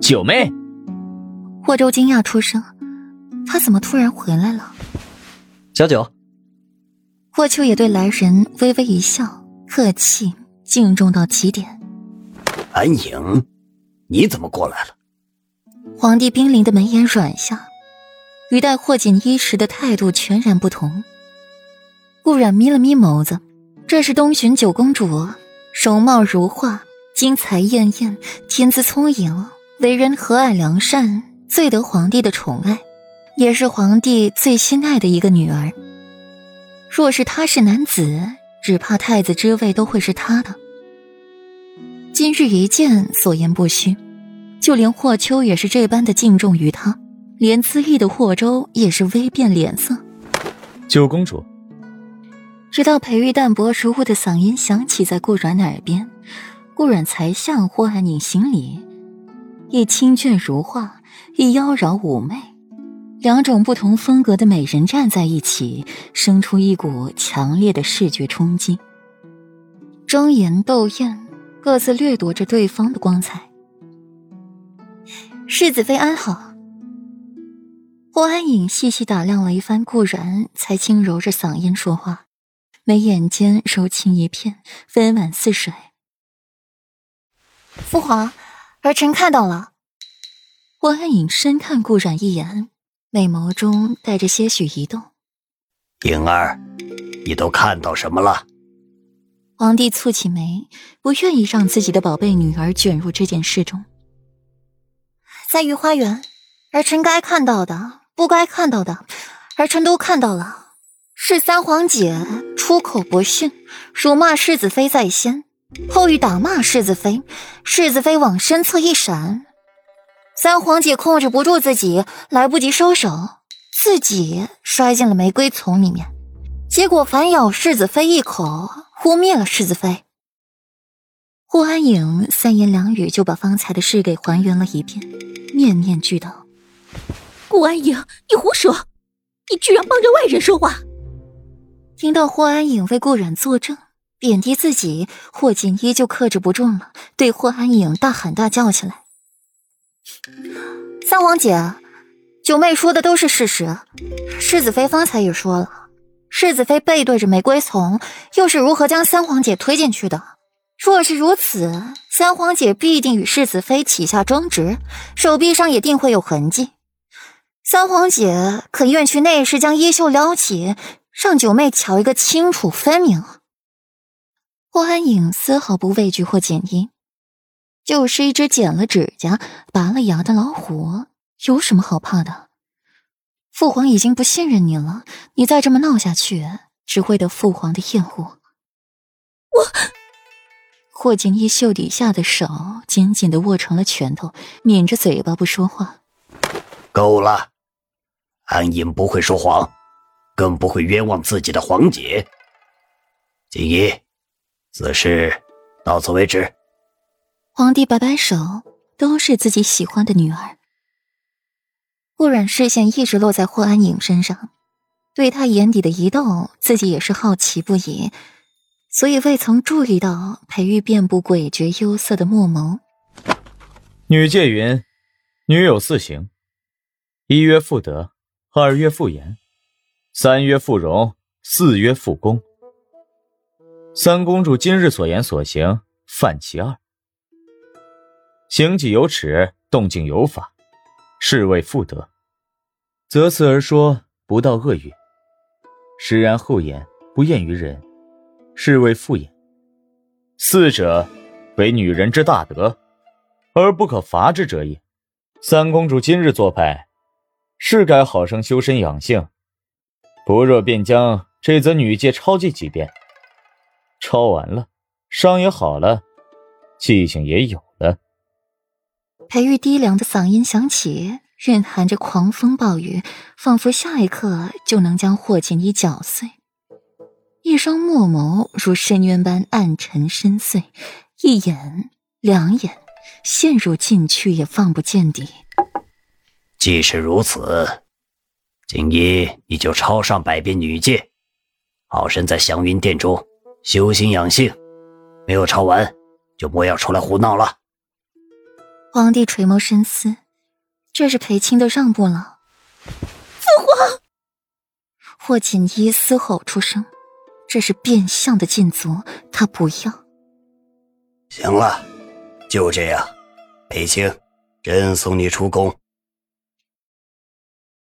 九妹。霍州惊讶出声，他怎么突然回来了？小九。霍秋也对来人微微一笑，客气敬重到极点。安影，你怎么过来了？皇帝冰凌的眉眼软下，与待霍锦衣时的态度全然不同。顾染眯了眯眸子，这是东巡九公主，容貌如画，精彩艳艳，天资聪颖，为人和蔼良善，最得皇帝的宠爱，也是皇帝最心爱的一个女儿。若是他是男子，只怕太子之位都会是他的。今日一见，所言不虚，就连霍秋也是这般的敬重于他，连资意的霍州也是微变脸色。九公主，直到裴玉淡薄如雾的嗓音响起在顾阮耳边，顾阮才向霍安宁行礼，亦清隽如画，亦妖娆妩媚。两种不同风格的美人站在一起，生出一股强烈的视觉冲击。庄严斗艳，各自掠夺着对方的光彩。世子妃安好。霍安影细细打量了一番顾然，才轻柔着嗓音说话，眉眼间柔情一片，温婉似水。父皇，儿臣看到了。霍安影深看顾然一眼。美眸中带着些许移动，颖儿，你都看到什么了？皇帝蹙起眉，不愿意让自己的宝贝女儿卷入这件事中。在御花园，儿臣该看到的，不该看到的，儿臣都看到了。是三皇姐出口不逊，辱骂世子妃在先，后欲打骂世子妃，世子妃往身侧一闪。三皇姐控制不住自己，来不及收手，自己摔进了玫瑰丛里面，结果反咬世子妃一口，污蔑了世子妃。霍安影三言两语就把方才的事给还原了一遍，面面俱到。顾安影，你胡说！你居然帮着外人说话！听到霍安影为顾染作证，贬低自己，霍锦衣就克制不住了，对霍安影大喊大叫起来。三皇姐，九妹说的都是事实。世子妃方才也说了，世子妃背对着玫瑰丛，又是如何将三皇姐推进去的？若是如此，三皇姐必定与世子妃起下争执，手臂上也定会有痕迹。三皇姐肯愿去内室将衣袖撩起，让九妹瞧一个清楚分明？霍安影丝毫不畏惧霍锦衣。就是一只剪了指甲、拔了牙的老虎，有什么好怕的？父皇已经不信任你了，你再这么闹下去，只会得父皇的厌恶。我，霍锦衣袖底下的手紧紧的握成了拳头，抿着嘴巴不说话。够了，安隐不会说谎，更不会冤枉自己的皇姐。锦衣，此事到此为止。皇帝摆摆手，都是自己喜欢的女儿。顾阮视线一直落在霍安影身上，对他眼底的移动，自己也是好奇不已，所以未曾注意到裴玉遍布诡谲幽色的墨眸。女戒云：“女有四行：一曰妇德，二曰妇言，三曰妇容，四曰妇功。三公主今日所言所行，犯其二。”行己有耻，动静有法，是谓妇德。择此而说，不道恶语；实然后言，不厌于人，是谓妇言。四者，为女人之大德，而不可伐之者也。三公主今日做派，是该好生修身养性，不若便将这则女诫抄记几遍。抄完了，伤也好了，记性也有了。裴玉低凉的嗓音响起，蕴含着狂风暴雨，仿佛下一刻就能将霍锦衣搅碎。一双墨眸如深渊般暗沉深邃，一眼两眼陷入进去也放不见底。既是如此，锦衣你就抄上百遍女诫，好生在祥云殿中修心养性。没有抄完，就莫要出来胡闹了。皇帝垂眸深思，这是裴青的让步了。父皇，霍锦衣嘶吼出声，这是变相的禁足，他不要。行了，就这样，裴青，朕送你出宫。